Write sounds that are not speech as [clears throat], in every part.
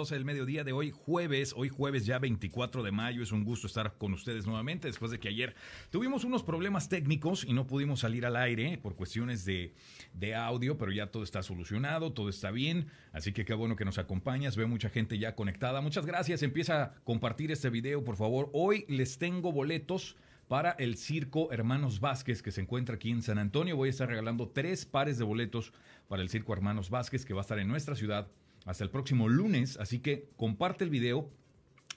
12 del mediodía de hoy, jueves, hoy jueves ya 24 de mayo, es un gusto estar con ustedes nuevamente después de que ayer tuvimos unos problemas técnicos y no pudimos salir al aire por cuestiones de, de, audio, pero ya todo está solucionado, todo está bien, así que qué bueno que nos acompañas, veo mucha gente ya conectada, muchas gracias, empieza a compartir este video por favor, hoy les tengo boletos para el Circo Hermanos Vázquez que se encuentra aquí en San Antonio, voy a estar regalando tres pares de boletos para el Circo Hermanos Vázquez que va a estar en nuestra ciudad hasta el próximo lunes, así que comparte el video.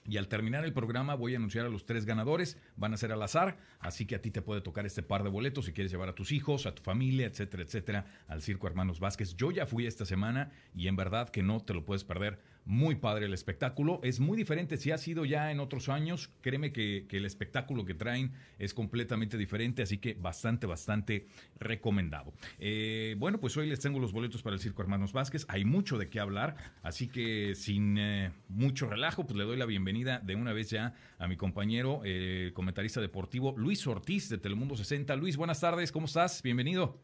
Y al terminar el programa voy a anunciar a los tres ganadores, van a ser al azar, así que a ti te puede tocar este par de boletos si quieres llevar a tus hijos, a tu familia, etcétera, etcétera, al Circo Hermanos Vázquez. Yo ya fui esta semana y en verdad que no te lo puedes perder muy padre el espectáculo. Es muy diferente si ha sido ya en otros años. Créeme que, el espectáculo que traen es completamente diferente, así que bastante, bastante recomendado. Eh, bueno, pues hoy les tengo los boletos para el Circo Hermanos Vázquez. Hay mucho de qué hablar, así que sin eh, mucho relajo, pues le doy la bienvenida de una vez ya a mi compañero, eh, comentarista deportivo Luis Ortiz de Telemundo 60. Luis, buenas tardes, ¿cómo estás? Bienvenido.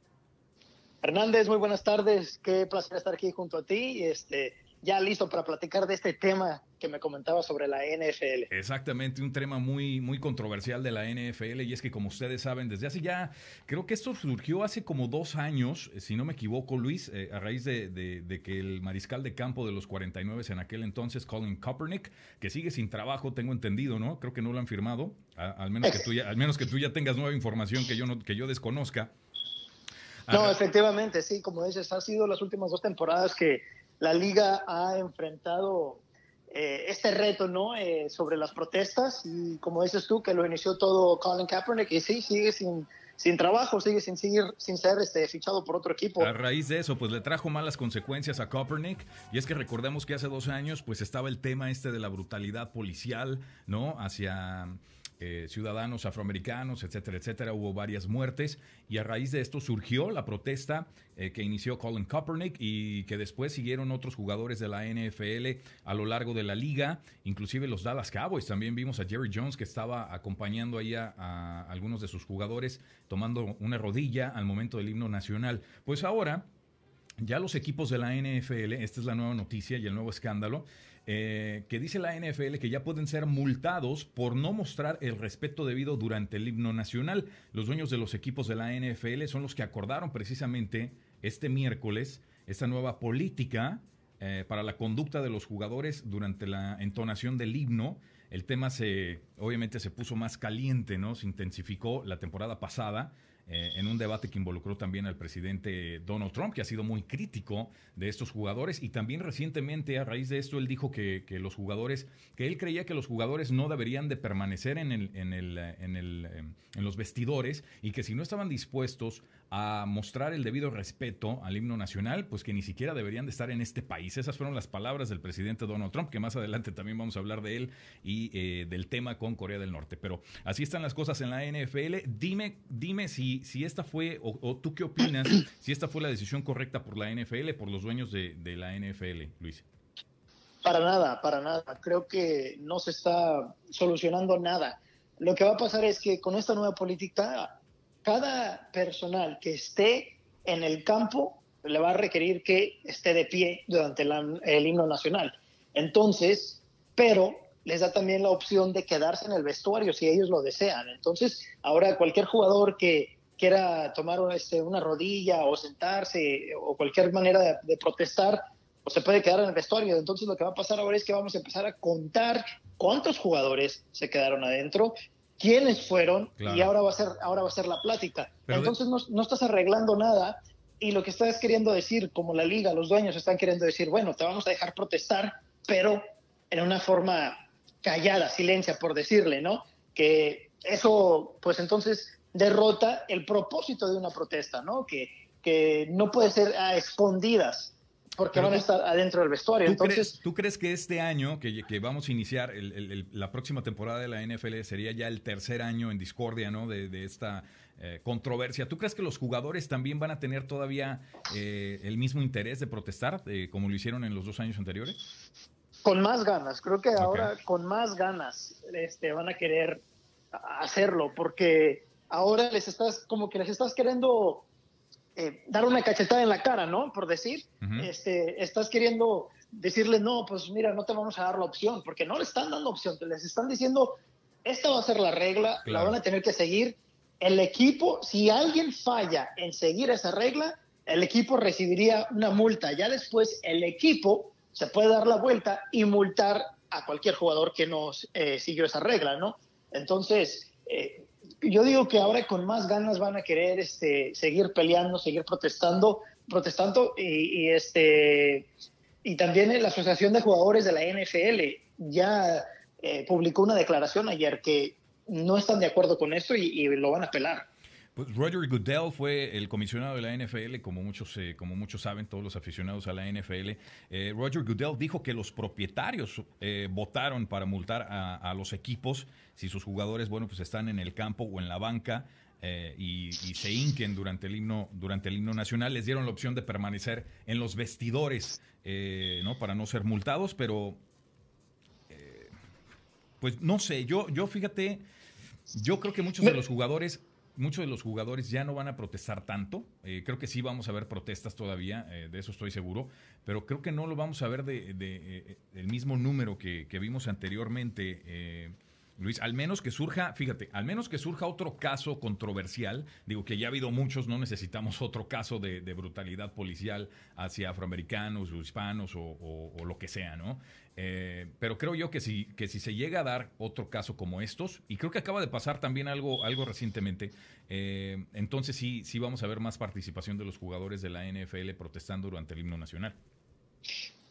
Hernández, muy buenas tardes. Qué placer estar aquí junto a ti. Este, ya listo para platicar de este tema que me comentaba sobre la NFL. Exactamente, un tema muy, muy controversial de la NFL y es que como ustedes saben, desde hace ya, creo que esto surgió hace como dos años, eh, si no me equivoco Luis, eh, a raíz de, que el mariscal de campo de los 49 en aquel entonces, Colin Kaepernick, que sigue sin trabajo, tengo entendido, ¿no? Creo que no lo han firmado, al, menos que tú ya, al menos que tú ya tengas nueva información que yo, no, que yo desconozca. No, efectivamente, sí, como dices, ha sido las últimas dos temporadas que la liga ha enfrentado eh, este reto, ¿no? Eh, sobre las protestas y como dices tú, que lo inició todo Colin Kaepernick y sí, sigue sin, sin trabajo, sigue sin seguir, sin ser este, fichado por otro equipo. A raíz de eso, pues le trajo malas consecuencias a Kaepernick y es que recordemos que hace dos años, pues estaba el tema este de la brutalidad policial, ¿no? Hacia eh, ciudadanos afroamericanos, etcétera, etcétera. Hubo varias muertes y a raíz de esto surgió la protesta eh, que inició Colin Kaepernick y que después siguieron otros jugadores de la NFL a lo largo de la liga, inclusive los Dallas Cowboys. También vimos a Jerry Jones que estaba acompañando ahí a, a algunos de sus jugadores tomando una rodilla al momento del himno nacional. Pues ahora ya los equipos de la NFL, esta es la nueva noticia y el nuevo escándalo, eh, que dice la NFL que ya pueden ser multados por no mostrar el respeto debido durante el himno nacional. Los dueños de los equipos de la NFL son los que acordaron precisamente este miércoles esta nueva política eh, para la conducta de los jugadores durante la entonación del himno. El tema se, obviamente, se puso más caliente, ¿no? Se intensificó la temporada pasada eh, en un debate que involucró también al presidente Donald Trump, que ha sido muy crítico de estos jugadores. Y también recientemente, a raíz de esto, él dijo que, que los jugadores, que él creía que los jugadores no deberían de permanecer en, el, en, el, en, el, eh, en los vestidores y que si no estaban dispuestos a mostrar el debido respeto al himno nacional, pues que ni siquiera deberían de estar en este país. Esas fueron las palabras del presidente Donald Trump, que más adelante también vamos a hablar de él y eh, del tema con Corea del Norte. Pero así están las cosas en la NFL. Dime, dime si, si esta fue, o, tú qué opinas, [clears throat] si esta fue la decisión correcta por la NFL, por los dueños de, de la NFL, Luis. Para nada, para nada. Creo que no se está solucionando nada. Lo que va a pasar es que con esta nueva política cada personal que esté en el campo le va a requerir que esté de pie durante el himno nacional. Entonces, pero les da también la opción de quedarse en el vestuario si ellos lo desean. Entonces, ahora cualquier jugador que quiera tomar este, una rodilla o sentarse o cualquier manera de, protestar, pues se puede quedar en el vestuario. Entonces, lo que va a pasar ahora es que vamos a empezar a contar cuántos jugadores se quedaron adentro quiénes fueron y ahora va a ser, ahora va a ser la plática. Entonces no, no, estás arreglando nada y lo que estás queriendo decir, como la liga, los dueños están queriendo decir, bueno, te vamos a dejar protestar, pero en una forma callada, silencia, por decirle, ¿no? Que eso, pues entonces derrota el propósito de una protesta, ¿no? Que, que no puede ser a escondidas porque van a estar adentro del vestuario. ¿tú Entonces, crees, ¿Tú crees que este año, que, que vamos a iniciar la próxima temporada de la NFL, sería ya el tercer año en discordia ¿no? de, esta eh, controversia? ¿Tú crees que los jugadores también van a tener todavía eh, el mismo interés de protestar eh, como lo hicieron en los dos años anteriores? Con más ganas, creo que ahora con más ganas este, van a querer hacerlo, porque ahora les estás, como que les estás queriendo eh, dar una cachetada en la cara, ¿no? Por decir, este, estás queriendo decirles, no, pues mira, no te vamos a dar la opción, porque no le están dando opción, les están diciendo, esta va a ser la regla, la van a tener que seguir. El equipo, si alguien falla en seguir esa regla, el equipo recibiría una multa. Ya después el equipo se puede dar la vuelta y multar a cualquier jugador que no eh, siguió esa regla, ¿no? Entonces, eh, yo digo que ahora con más ganas van a querer este, seguir peleando, seguir protestando, protestando y, este y también la Asociación de Jugadores de la NFL ya eh, publicó una declaración ayer que no están de acuerdo con esto y, lo van a apelar. Pues Roger Goodell fue el comisionado de la NFL, como muchos, eh, como muchos saben, todos los aficionados a la NFL. Eh, Roger Goodell dijo que los propietarios votaron para multar a, a, los equipos si sus jugadores, bueno, pues están en el campo o en la banca eh, y, se hinquen durante el himno durante el himno nacional les dieron la opción de permanecer en los vestidores eh, no para no ser multados pero eh, pues no sé yo yo fíjate yo creo que muchos de los jugadores muchos de los jugadores ya no van a protestar tanto. creo que sí vamos a ver protestas todavía, de eso estoy seguro, pero creo que no lo vamos a ver de, el mismo número que, que vimos anteriormente. Luis, al menos que surja, fíjate, al menos que surja otro caso controversial, digo que ya ha habido muchos, no necesitamos [laughs] otro caso de, brutalidad policial hacia afroamericanos o hispanos o, lo que sea, ¿no? Eh, pero creo yo que si, que si se llega a dar otro caso como estos, y creo que acaba de pasar también algo, algo recientemente, eh, entonces sí, sí vamos a ver más participación de los jugadores de la NFL protestando durante el himno nacional.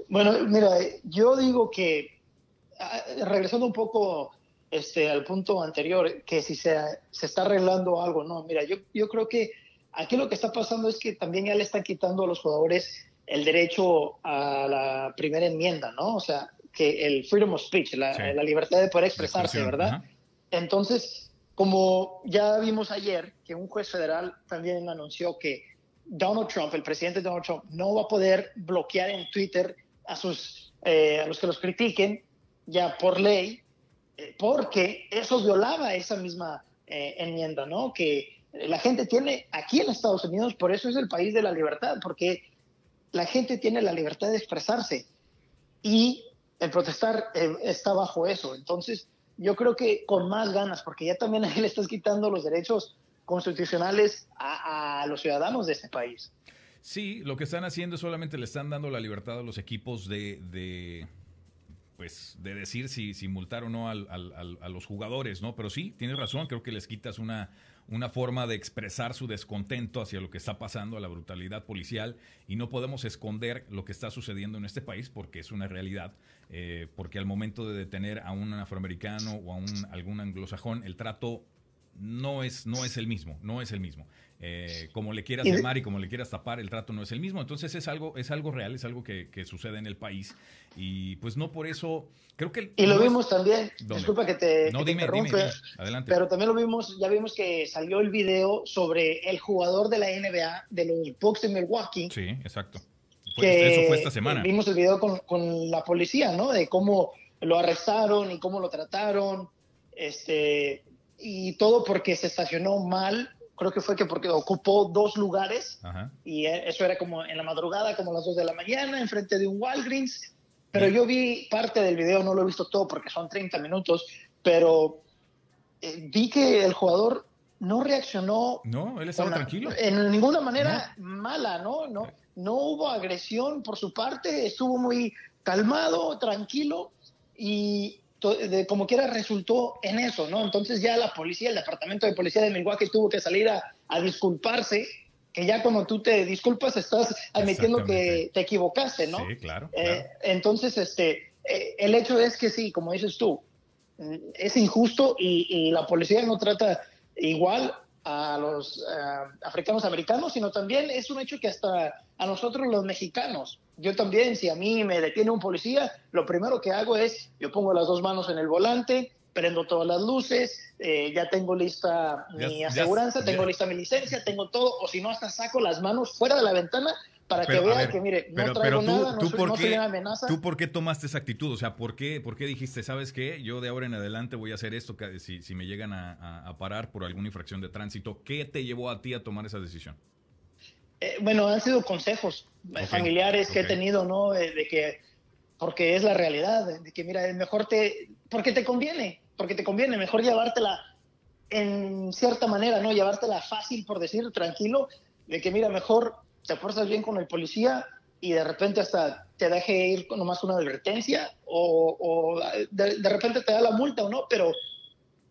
Bueno, mira, yo digo que, ah, regresando un poco este, al punto anterior, que si se, se está arreglando algo, no, mira, yo, yo creo que aquí lo que está pasando es que también ya le están quitando a los jugadores el derecho a la primera enmienda, ¿no? O sea, que el freedom of speech, la, la libertad de poder expresarse, ¿verdad? Entonces, como ya vimos ayer, que un juez federal también anunció que Donald Trump, el presidente Donald Trump, no va a poder bloquear en Twitter a, sus, eh, a los que los critiquen ya por ley porque eso violaba esa misma eh, enmienda, ¿no? Que la gente tiene aquí en Estados Unidos, por eso es el país de la libertad, porque la gente tiene la libertad de expresarse y el protestar eh, está bajo eso. Entonces, yo creo que con más ganas, porque ya también ahí [laughs] le estás quitando los derechos constitucionales a, los ciudadanos de este país. Sí, lo que están haciendo es solamente le están dando la libertad a los equipos de pues de decir si, si multar o no al, a los jugadores, ¿no? Pero sí, tienes razón, creo que les quitas una, una forma de expresar su descontento hacia lo que está pasando, a la brutalidad policial, y no podemos esconder lo que está sucediendo en este país porque es una realidad, eh, porque al momento de detener a un afroamericano o a un, algún anglosajón, el trato no es, no es el mismo, no es el mismo. Eh, como le quieras llamar y como le quieras tapar, el trato no es el mismo. Entonces es algo, es algo real, es algo que, sucede en el país. Y pues no por eso, creo que... y lo vimos también, disculpa que te, no, Adelante. pero también lo vimos, ya vimos que salió el video sobre el jugador de la NBA, de los Bucks de Milwaukee. Sí, exacto. eso fue esta semana. Vimos el video con, con la policía, ¿no? De cómo lo arrestaron y cómo lo trataron. Este, y todo porque se estacionó mal creo que fue que porque ocupó dos lugares y e, eso era como en la madrugada, como a las dos de la mañana, enfrente de un Walgreens. Pero yo vi parte del video, no lo he visto todo porque son 30 minutos, pero eh, vi que el jugador no reaccionó. No, él estaba tranquilo. En ninguna manera mala, ¿no? No, no hubo agresión por su parte, estuvo muy calmado, tranquilo y de, como quiera resultó en eso, ¿no? Entonces ya la policía, el departamento de policía de Milwaukee tuvo que salir a, disculparse, que ya cuando tú te disculpas estás admitiendo que te equivocaste, ¿no? Sí, claro. Eh, entonces, este, eh, el hecho es que sí, como dices tú, mm, es injusto y, la policía no trata igual a los eh, africanos americanos, sino también es un hecho que hasta a nosotros los mexicanos, yo también, si a mí me detiene un policía, lo primero que hago es, yo pongo las dos manos en el volante, prendo todas las luces, eh, ya tengo lista mi aseguranza, tengo lista mi licencia, tengo todo, o si no, hasta saco las manos fuera de la ventana para que vea que, mire, no traigo nada, no, soy, amenaza. ¿Tú por qué tomaste esa actitud? O sea, ¿por qué, por qué dijiste, sabes qué? Yo de ahora en adelante voy a hacer esto si, si me llegan a, a parar por alguna infracción de tránsito. ¿Qué te llevó a ti a tomar esa decisión? Eh, bueno, han sido consejos familiares que he tenido, ¿no? de que porque es la realidad, de que mira, mejor te, porque te conviene, porque te conviene, mejor llevártela en cierta manera, ¿no? Llevártela fácil, por decir, tranquilo, de que mira, mejor te fuerzas bien con el policía y de repente hasta te deje ir con nomás una advertencia o, de, repente te da la multa o no, pero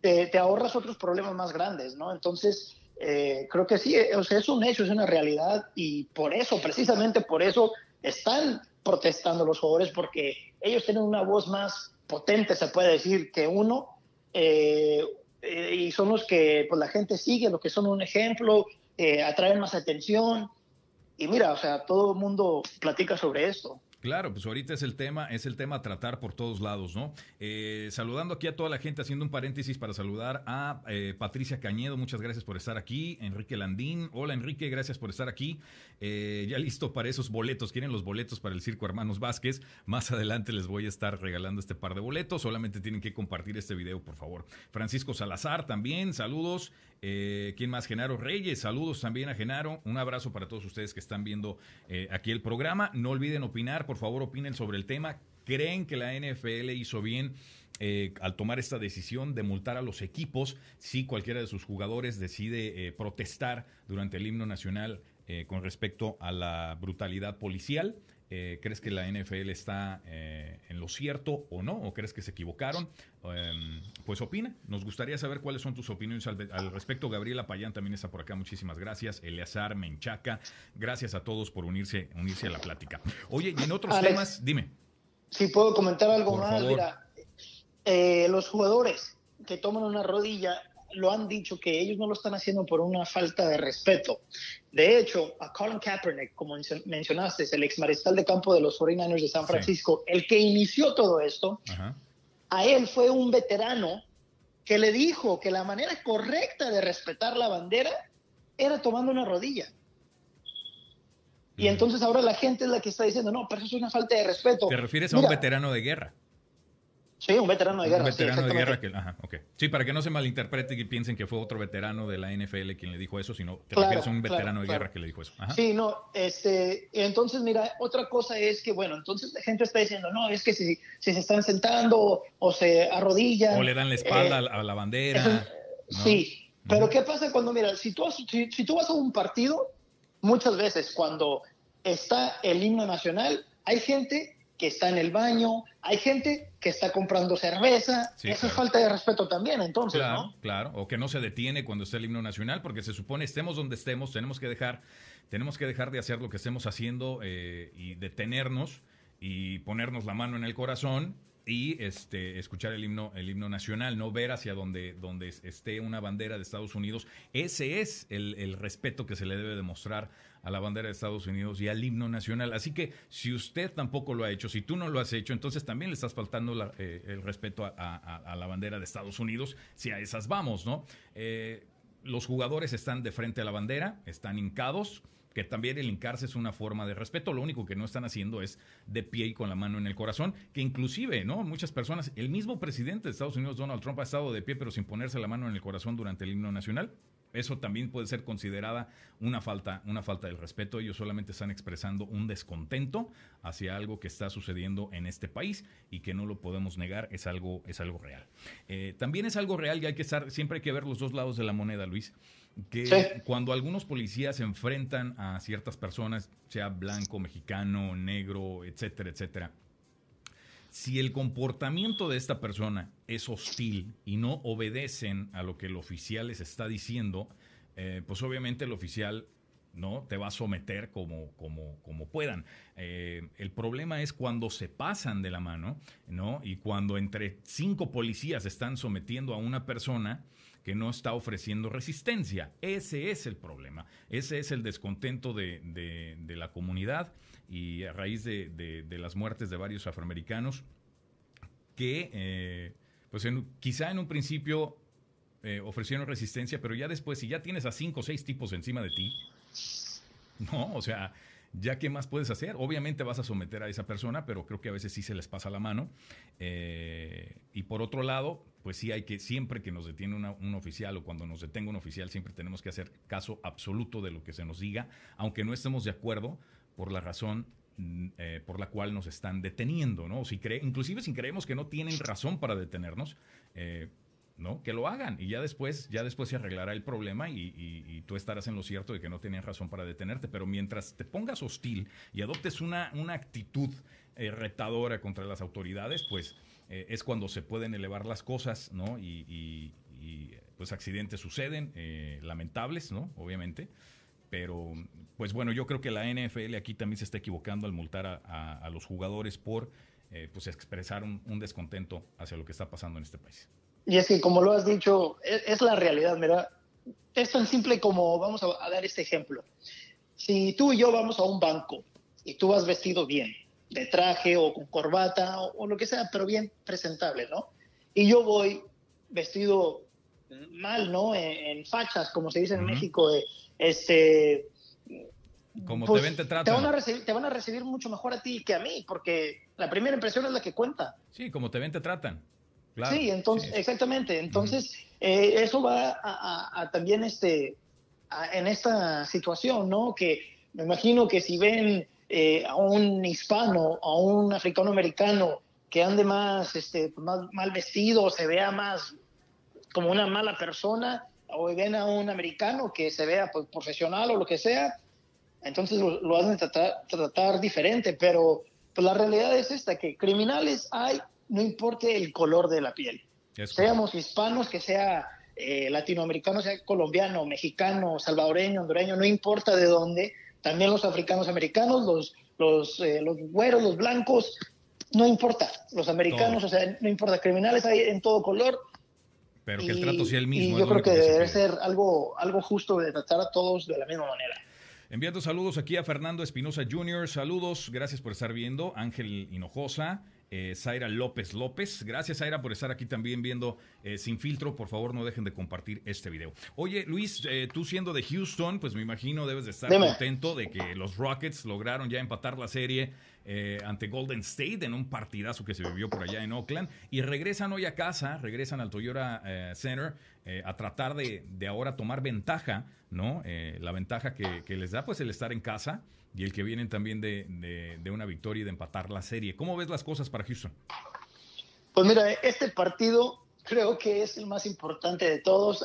te, ahorras otros problemas más grandes, ¿no? Entonces, eh, creo que sí, o sea, es un hecho, es una realidad y por eso, precisamente por eso, están protestando los jugadores porque ellos tienen una voz más potente, se puede decir, que uno. Eh, eh, y son los que pues, la gente sigue, los que son un ejemplo, atraen más atención. Y mira, o sea, todo el mundo platica sobre esto. Claro, pues ahorita es el tema, es el tema a tratar por todos lados, ¿no? Eh, saludando aquí a toda la gente, haciendo un paréntesis para saludar a eh, Patricia Cañedo, muchas gracias por estar aquí. Enrique Landín, hola Enrique, gracias por estar aquí. Eh, ya listo para esos boletos, quieren los boletos para el Circo Hermanos Vázquez. Más adelante les voy a estar regalando este par de boletos, solamente tienen que compartir este video, por favor. Francisco Salazar también, saludos. ¿Quién más? Genaro Reyes, saludos también a Genaro. Un abrazo para todos ustedes que están viendo aquí el programa. No olviden opinar por favor opinen sobre el tema. ¿Creen que la NFL hizo bien eh, al tomar esta decisión de multar a los equipos si cualquiera de sus jugadores decide eh, protestar durante el himno nacional eh, con respecto a la brutalidad policial? ¿Crees que la NFL está en lo cierto o no? ¿O crees que se equivocaron? Em, pues opina. Nos gustaría saber cuáles son tus opiniones al, respecto. Gabriela Payán también está por acá. Muchísimas gracias. Eleazar, Menchaca. Gracias a todos por unirse, unirse a la plática. Oye, y en otros temas, dime. Si puedo comentar algo más, mira, eh, los jugadores que toman una rodilla lo han dicho que ellos no lo están haciendo por una falta de respeto. De hecho, a Colin Kaepernick, como mencionaste, es el ex mariscal de campo de los 49ers de San Francisco, el que inició todo esto. Ajá a él fue un veterano que le dijo que la manera correcta de respetar la bandera era tomando una rodilla. Y entonces ahora la gente es la que está diciendo, no, pero eso es una falta de respeto. ¿Te refieres a un veterano de guerra? Sí, un veterano de guerra. Un veterano de guerra que, ajá, okay. Sí, para que no se malinterprete y piensen que fue otro veterano de la NFL quien le dijo eso, sino que refieres a un veterano de guerra que le dijo eso. Sí, no, este, entonces mira, otra cosa es que, bueno, entonces la gente está diciendo, no, es que si, si se están sentando o se arrodillan. O le dan la espalda eh, a la bandera. Sí, pero ¿qué pasa cuando, mira, si tú, si, si tú vas a un partido, muchas veces cuando está el himno nacional, hay gente que está en el baño, hay gente que está comprando cerveza, eso es falta de respeto también, entonces, claro, ¿no? Claro, o que no se detiene cuando está el himno nacional, porque se supone estemos donde estemos, tenemos que dejar, tenemos que dejar de hacer lo que estemos haciendo eh, y detenernos y ponernos la mano en el corazón y este, escuchar el himno, el himno nacional, no ver hacia donde, donde esté una bandera de Estados Unidos. Ese es el, el, respeto que se le debe demostrar a la bandera de Estados Unidos y al himno nacional. Así que si usted tampoco lo ha hecho, si tú no lo has hecho, entonces también le estás faltando eh, el respeto a, la bandera de Estados Unidos, si a esas vamos, ¿no? Eh, los jugadores están de frente a la bandera, están hincados que también el hincarse es una forma de respeto, lo único que no están haciendo es de pie y con la mano en el corazón, que inclusive, ¿no? Muchas personas, el mismo presidente de Estados Unidos, Donald Trump, ha estado de pie pero sin ponerse la mano en el corazón durante el himno nacional. Eso también puede ser considerada una falta, una falta del respeto. Ellos solamente están expresando un descontento hacia algo que está sucediendo en este país y que no lo podemos negar, es algo, es algo real. Eh, también es algo real y hay que estar, siempre hay que ver los dos lados de la moneda, Luis que cuando algunos policías se enfrentan a ciertas personas, sea blanco, mexicano, negro, etcétera, etcétera, si el comportamiento de esta persona es hostil y no obedecen a lo que el oficial les está diciendo, eh, pues obviamente el oficial no te va a someter como, como, como puedan. Eh, el problema es cuando se pasan de la mano, ¿no? Y cuando entre cinco policías están sometiendo a una persona, que no está ofreciendo resistencia. Ese es el problema, ese es el descontento de, la comunidad y a raíz de, las muertes de varios afroamericanos que, eh, pues quizá en un principio eh, ofrecieron resistencia, pero ya después, si ya tienes a cinco o seis tipos encima de ti, no, o sea, ya qué más puedes hacer. Obviamente vas a someter a esa persona, pero creo que a veces sí se les pasa la mano. Eh, y por otro lado, pues sí hay que, siempre que nos detiene un oficial o cuando nos detenga un oficial, siempre tenemos que hacer caso absoluto de lo que se nos diga, aunque no estemos de acuerdo por la razón mm, eh, por la cual nos están deteniendo, ¿no? Si cree, inclusive si creemos que no tienen razón para detenernos, eh, ¿no? Que lo hagan y ya después, ya después se arreglará el problema y, tú estarás en lo cierto de que no tienen razón para detenerte. Pero mientras te pongas hostil y adoptes una, una actitud eh, retadora contra las autoridades, pues es cuando se pueden elevar las cosas, ¿no? Y, pues accidentes suceden, lamentables, ¿no? Obviamente. Pero, pues bueno, yo creo que la NFL aquí también se está equivocando al multar a, los jugadores por eh, pues expresar un, descontento hacia lo que está pasando en este país. Y es que, como lo has dicho, e, es, la realidad, mira. Es tan simple como, vamos a, dar este ejemplo. Si tú y yo vamos a un banco y tú vas vestido bien, de traje o con corbata o, lo que sea, pero bien presentable, ¿no? Y yo voy vestido mal, ¿no? En, fachas, como se dice en México, de este... Como te pues, ven, te tratan. Te van, a recibir, te van a recibir mucho mejor a ti que a mí, porque la primera impresión es la que cuenta. Sí, como te ven, te tratan. Sí, entonces, exactamente. Entonces, eh, eso va a, también este, en esta situación, ¿no? Que me imagino que si ven eh, a un hispano, a un africano americano que ande más, este, más mal vestido, se vea más como una mala persona, o ven a un americano que se vea pues, profesional o lo que sea, entonces lo, hacen tratar, tratar, diferente, pero pues, la realidad es esta, que criminales hay, no importa el color de la piel. Seamos hispanos, que sea eh, latinoamericano, sea colombiano, mexicano, salvadoreño, hondureño, no importa de dónde, también los africanos americanos, los, los, eh, los güeros, los blancos, no importa, los americanos, o sea, no importa, criminales hay en todo color, pero que el trato sea el mismo. Y yo creo que, debe ser algo, algo justo de tratar a todos de la misma manera. Enviando saludos aquí a Fernando Espinosa Jr. Saludos, gracias por estar viendo. Ángel Hinojosa, eh, Zaira López López. Gracias, Zaira, por estar aquí también viendo eh, Sin Filtro. Por favor, no dejen de compartir este video. Oye, Luis, eh, tú siendo de Houston, pues me imagino debes de estar contento de que los Rockets lograron ya empatar la serie eh, ante Golden State en un partidazo que se vivió por allá en Oakland. Y regresan hoy a casa, regresan al Toyota eh, Center a tratar de, ahora tomar ventaja, ¿no? la ventaja que, les da pues el estar en casa y el que vienen también de, de una victoria y de empatar la serie. ¿Cómo ves las cosas para Houston? Pues mira, este partido creo que es el más importante de todos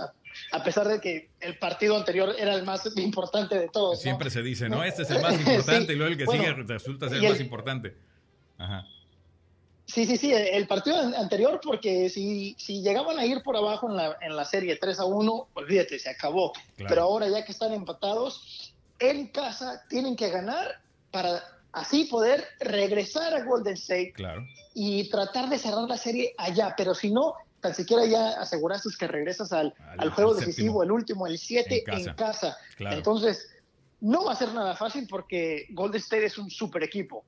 a pesar de que el partido anterior era el más importante de todos. Siempre se dice, ¿no? Este es el más importante [laughs] y luego el que sigue resulta ser el, más importante. Ajá. Sí, sí, sí, el partido anterior, porque si, si llegaban a ir por abajo en la, en la serie 3 a 1, olvídate, se acabó. Pero ahora ya que están empatados, en casa tienen que ganar para así poder regresar a Golden State claro. y tratar de cerrar la serie allá. Pero si no, tan siquiera ya aseguraste que regresas al, al, juego decisivo, el último, el 7 en casa. Entonces, no va a ser nada fácil porque Golden State es un super equipo.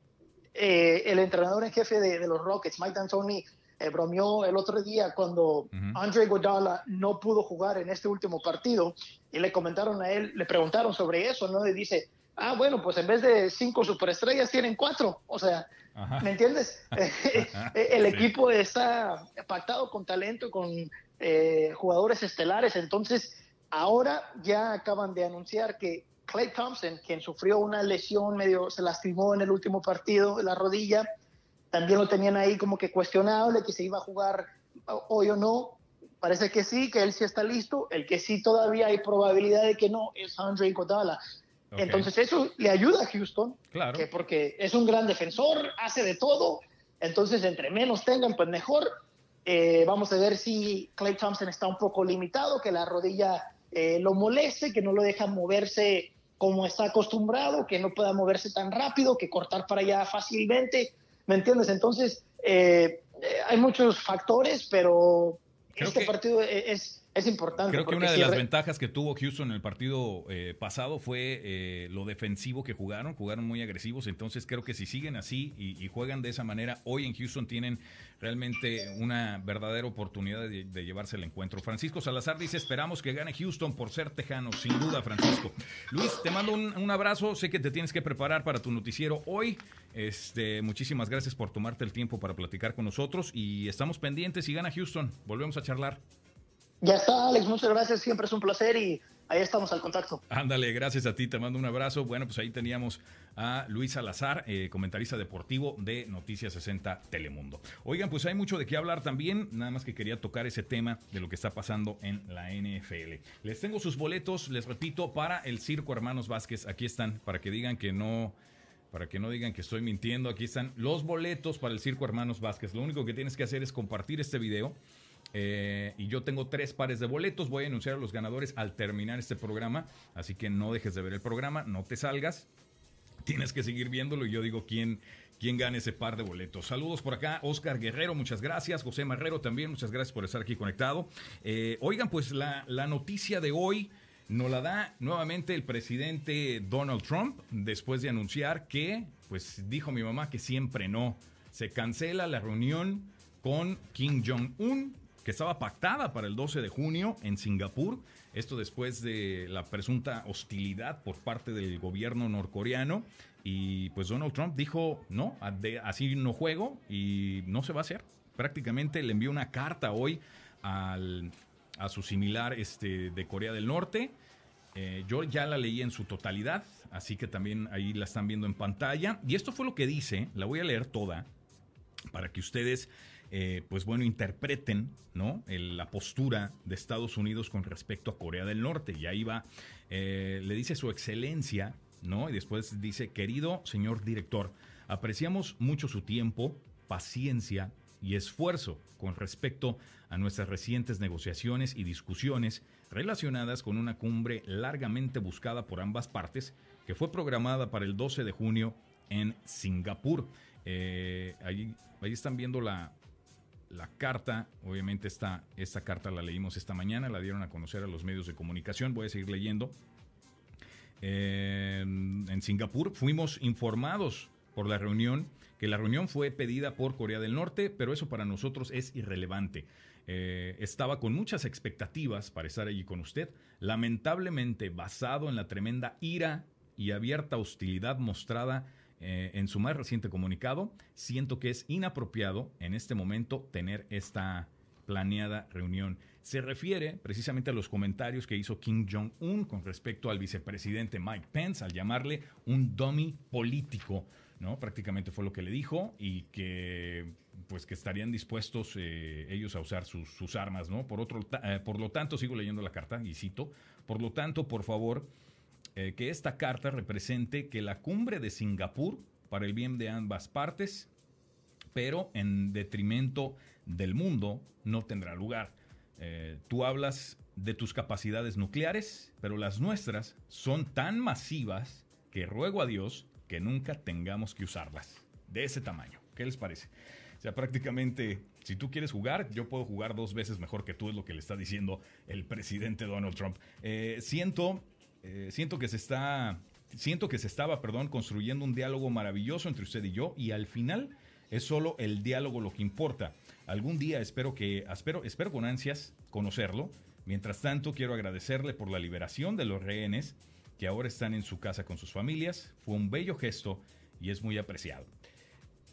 Eh, el entrenador en jefe de, los Rockets, Mike D'Antoni, eh, bromeó el otro día cuando Andre Godala no pudo jugar en este último partido y le comentaron a él, le preguntaron sobre eso, ¿no? Y dice, ah, bueno, pues en vez de cinco superestrellas tienen cuatro. O sea, ¿Me entiendes? [laughs] [laughs] el equipo está pactado con talento, con eh, jugadores estelares. Entonces, ahora ya acaban de anunciar que Clay Thompson, quien sufrió una lesión, medio se lastimó en el último partido la rodilla, también lo tenían ahí como que cuestionable, que se iba a jugar hoy o no. Parece que sí, que él sí está listo. El que sí todavía hay probabilidad de que no es Andre Iguodala. Entonces eso le ayuda a Houston, claro. porque es un gran defensor, hace de todo, entonces entre menos tengan, pues mejor. Eh, vamos a ver si Clay Thompson está un poco limitado, que la rodilla eh, lo moleste, que no lo deja moverse como está acostumbrado, que no pueda moverse tan rápido, que cortar para allá fácilmente, ¿me entiendes? Entonces, eh, hay muchos factores, pero este partido es, es importante. Creo que una de las ventajas que tuvo Houston en el partido eh, pasado fue eh, lo defensivo que jugaron, jugaron muy agresivos, entonces creo que si siguen así y, juegan de esa manera, hoy en Houston tienen realmente una verdadera oportunidad de, llevarse el encuentro. Francisco Salazar dice, esperamos que gane Houston por ser tejano, sin duda Francisco. Luis, te mando un, un abrazo, sé que te tienes que preparar para tu noticiero hoy, este, muchísimas gracias por tomarte el tiempo para platicar con nosotros y estamos pendientes si gana Houston, volvemos a charlar. Ya está, Alex, muchas gracias. Siempre es un placer y ahí estamos al contacto. Ándale, gracias a ti, te mando un abrazo. Bueno, pues ahí teníamos a Luis Salazar, eh, comentarista deportivo de Noticias 60 Telemundo. Oigan, pues hay mucho de qué hablar también, nada más que quería tocar ese tema de lo que está pasando en la NFL. Les tengo sus boletos, les repito, para el Circo Hermanos Vázquez. Aquí están, para que digan que no para que no digan que estoy mintiendo, aquí están los boletos para el Circo Hermanos Vázquez. Lo único que tienes que hacer es compartir este video. Eh, y yo tengo tres pares de boletos. Voy a anunciar a los ganadores al terminar este programa. Así que no dejes de ver el programa, no te salgas. Tienes que seguir viéndolo y yo digo quién, quién gana ese par de boletos. Saludos por acá, Oscar Guerrero, muchas gracias. José Marrero también, muchas gracias por estar aquí conectado. Eh, oigan, pues la, la noticia de hoy nos la da nuevamente el presidente Donald Trump después de anunciar que, pues dijo mi mamá que siempre no. Se cancela la reunión con Kim Jong-un, que estaba pactada para el 12 de junio en Singapur. Esto después de la presunta hostilidad por parte del gobierno norcoreano. Y pues Donald Trump dijo, no, así no juego y no se va a hacer. Prácticamente le envió una carta hoy al a su similar este, de Corea del Norte. Eh, yo ya la leí en su totalidad, así que también ahí la están viendo en pantalla. Y esto fue lo que dice, la voy a leer toda, para que ustedes, eh, pues bueno, interpreten ¿no? la postura de Estados Unidos con respecto a Corea del Norte. Y ahí va, eh, le dice su excelencia, ¿no? Y después dice, querido señor director, apreciamos mucho su tiempo, paciencia y esfuerzo con respecto a nuestras recientes negociaciones y discusiones relacionadas con una cumbre largamente buscada por ambas partes que fue programada para el 12 de junio en Singapur. Eh, ahí, ahí, están viendo la, la carta, obviamente esta, esta carta la leímos esta mañana, la dieron a conocer a los medios de comunicación, voy a seguir leyendo. En Singapur fuimos informados por la reunión, que la reunión fue pedida por Corea del Norte, pero eso para nosotros es irrelevante. Eh, estaba con muchas expectativas para estar allí con usted. Lamentablemente, basado en la tremenda ira y abierta hostilidad mostrada eh, en su más reciente comunicado, siento que es inapropiado en este momento tener esta planeada reunión. Se refiere precisamente a los comentarios que hizo Kim Jong-un con respecto al vicepresidente Mike Pence al llamarle un dummy político. ¿no? Prácticamente fue lo que le dijo y que pues que estarían dispuestos eh, ellos a usar sus, armas, ¿no? Por otro, eh, por lo tanto, sigo leyendo la carta y cito, por lo tanto, por favor, eh, que esta carta represente que la cumbre de Singapur, para el bien de ambas partes, pero en detrimento del mundo, no tendrá lugar. tú hablas de tus capacidades nucleares, pero las nuestras son tan masivas que ruego a Dios que nunca tengamos que usarlas. De ese tamaño. ¿Qué les parece? O sea, prácticamente, si tú quieres jugar, yo puedo jugar dos veces mejor que tú, es lo que le está diciendo el presidente Donald Trump. Eh, siento, eh, siento que se está, siento que se estaba, perdón, construyendo un diálogo maravilloso entre usted y yo, y al final es solo el diálogo lo que importa. Algún día espero que, espero, espero con ansias conocerlo. Mientras tanto, quiero agradecerle por la liberación de los rehenes que ahora están en su casa con sus familias. Fue un bello gesto y es muy apreciado.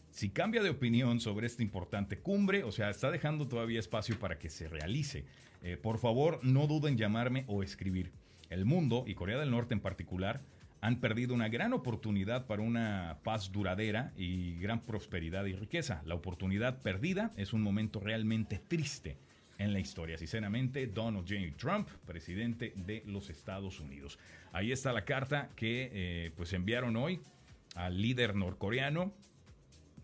Si cambia de opinión sobre esta importante cumbre, o sea, está dejando todavía espacio para que se realice, eh, por favor no duden en llamarme o escribir. El mundo, y Corea del Norte en particular, han perdido una gran oportunidad para una paz duradera y gran prosperidad y riqueza. La oportunidad perdida es un momento realmente triste en la historia. Sinceramente, Donald J. Trump, presidente de los Estados Unidos. Ahí está la carta que eh, pues enviaron hoy al líder norcoreano,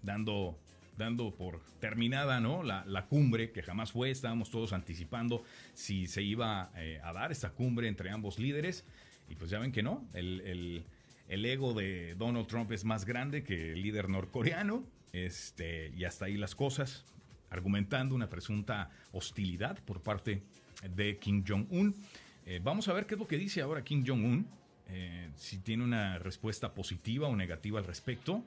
dando, dando por terminada ¿no? la, cumbre que jamás fue. Estábamos todos anticipando si se iba eh, a dar esta cumbre entre ambos líderes. Y pues ya ven que no, el, el, ego de Donald Trump es más grande que el líder norcoreano. Este, y hasta ahí las cosas, argumentando una presunta hostilidad por parte de Kim Jong-un. Eh, vamos a ver qué es lo que dice ahora Kim Jong-un, eh, si tiene una respuesta positiva o negativa al respecto,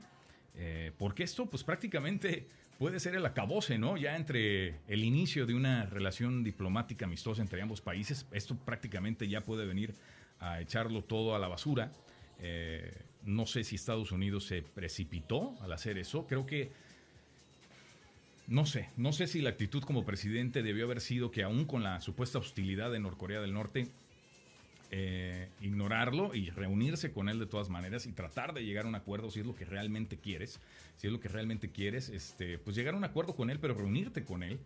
eh, porque esto pues prácticamente puede ser el acabose, ¿no? Ya entre el inicio de una relación diplomática amistosa entre ambos países, esto prácticamente ya puede venir a echarlo todo a la basura. no sé si Estados Unidos se precipitó al hacer eso, creo que no sé, no sé si la actitud como presidente debió haber sido que aún con la supuesta hostilidad de Norcorea del Norte, eh, ignorarlo y reunirse con él de todas maneras y tratar de llegar a un acuerdo si es lo que realmente quieres. Si es lo que realmente quieres, este, pues llegar a un acuerdo con él, pero reunirte con él.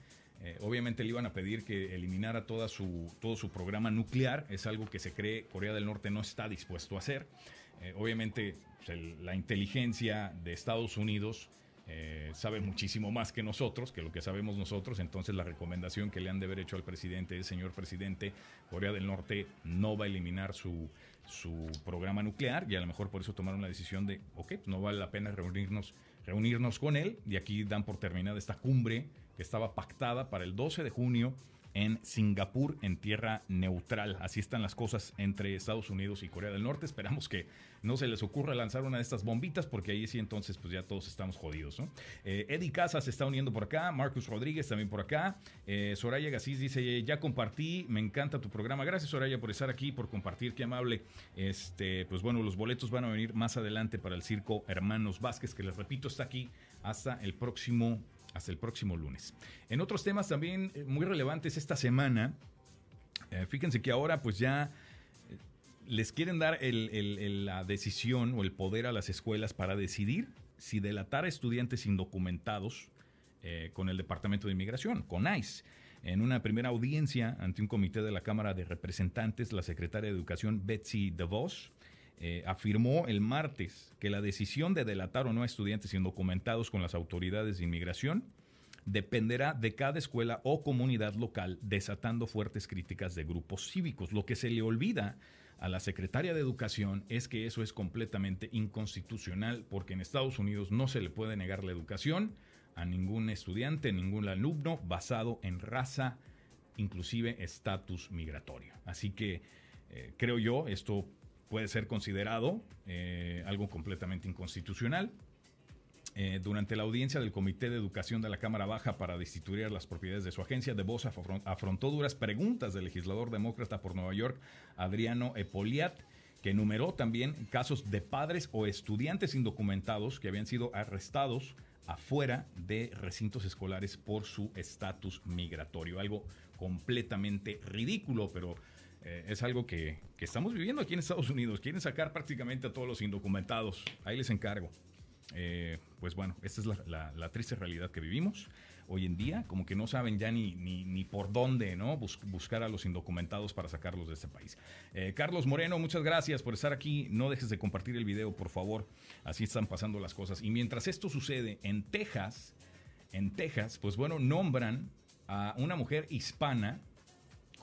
Eh, obviamente le iban a pedir que eliminara toda su, todo su programa nuclear. Es algo que se cree Corea del Norte no está dispuesto a hacer. Eh, obviamente pues, la inteligencia de Estados Unidos eh, sabe muchísimo más que nosotros, que lo que sabemos nosotros. Entonces la recomendación que le han de haber hecho al presidente es, señor presidente, Corea del Norte no va a eliminar su, su programa nuclear y a lo mejor por eso tomaron la decisión de, ok, pues no vale la pena reunirnos, reunirnos con él. Y aquí dan por terminada esta cumbre que estaba pactada para el 12 de junio en Singapur, en tierra neutral. Así están las cosas entre Estados Unidos y Corea del Norte. Esperamos que no se les ocurra lanzar una de estas bombitas, porque ahí sí entonces pues ya todos estamos jodidos. ¿no? Eh, Eddie Casas se está uniendo por acá, Marcus Rodríguez también por acá. Eh, Soraya Gasís dice, ya compartí, me encanta tu programa. Gracias Soraya por estar aquí, por compartir, qué amable. Este, pues bueno, los boletos van a venir más adelante para el circo Hermanos Vázquez, que les repito, está aquí hasta el próximo hasta el próximo lunes. En otros temas también eh, muy relevantes esta semana, eh, fíjense que ahora pues ya eh, les quieren dar la decisión o el poder a las escuelas para decidir si delatar a estudiantes indocumentados con el Departamento de Inmigración, con ICE. En una primera audiencia ante un comité de la Cámara de Representantes, la secretaria de Educación Betsy DeVos eh, afirmó el martes que la decisión de delatar o no a estudiantes indocumentados con las autoridades de inmigración dependerá de cada escuela o comunidad local, desatando fuertes críticas de grupos cívicos. Lo que se le olvida a la secretaria de Educación es que eso es completamente inconstitucional porque en Estados Unidos no se le puede negar la educación a ningún estudiante, ningún alumno basado en raza, inclusive estatus migratorio. Así que eh, creo yo, esto puede ser considerado eh, algo completamente inconstitucional. Eh, durante la audiencia del Comité de Educación de la Cámara Baja para destituir las propiedades de su agencia, De Vos afrontó duras preguntas del legislador demócrata por Nueva York, Adriano Epoliat, que enumeró también casos de padres o estudiantes indocumentados que habían sido arrestados afuera de recintos escolares por su estatus migratorio. Algo completamente ridículo, pero eh, es algo que, estamos viviendo aquí en Estados Unidos. Quieren sacar prácticamente a todos los indocumentados. Ahí les encargo. Eh, pues bueno, esta es la, triste realidad que vivimos hoy en día, como que no saben ya ni, ni, por dónde ¿no? buscar a los indocumentados para sacarlos de este país. Eh, Carlos Moreno, muchas gracias por estar aquí. No dejes de compartir el video, por favor. Así están pasando las cosas. Y mientras esto sucede en Texas, en Texas, pues bueno, nombran a una mujer hispana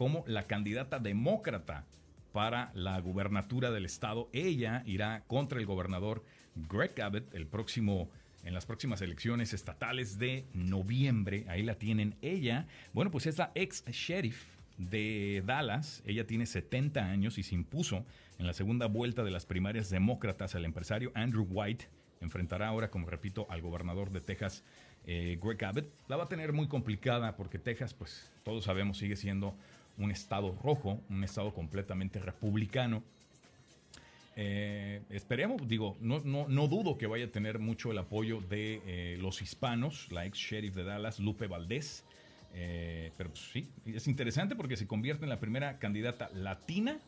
como la candidata demócrata para la gubernatura del estado. Ella irá contra el gobernador Greg Abbott el próximo en las próximas elecciones estatales de noviembre. Ahí la tienen ella. Bueno, pues es la ex sheriff de Dallas. Ella tiene 70 años y se impuso en la segunda vuelta de las primarias demócratas al empresario Andrew White. Enfrentará ahora, como repito, al gobernador de Texas, eh, Greg Abbott. La va a tener muy complicada porque Texas, pues todos sabemos, sigue siendo un estado rojo, un estado completamente republicano. Eh, esperemos, digo, no, no, dudo que vaya a tener mucho el apoyo de eh, los hispanos, la ex sheriff de Dallas, Lupe Valdés. Eh, pero pues, sí, es interesante porque se convierte en la primera candidata latina,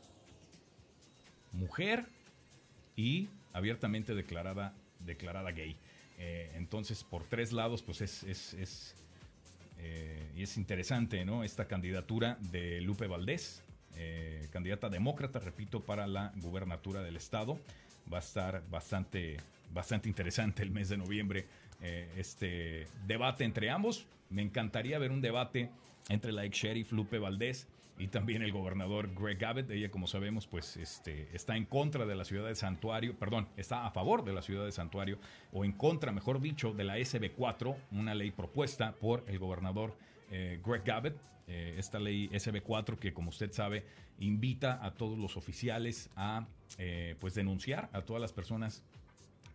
mujer y abiertamente declarada, declarada gay. entonces, por tres lados, pues es, es eh, y es interesante, ¿no? Esta candidatura de Lupe Valdés, eh, candidata demócrata, repito, para la gubernatura del estado. Va a estar bastante, bastante interesante el mes de noviembre eh, este debate entre ambos. Me encantaría ver un debate entre la ex sheriff Lupe Valdés y también el gobernador Greg Abbott. Ella, como sabemos, pues este, está en contra de la ciudad de Santuario, perdón, está a favor de la ciudad de Santuario, o en contra, mejor dicho, de la SB4, una ley propuesta por el gobernador eh, Greg Abbott. Eh, esta ley SB4 que, como usted sabe, invita a todos los oficiales a eh, pues denunciar a todas las personas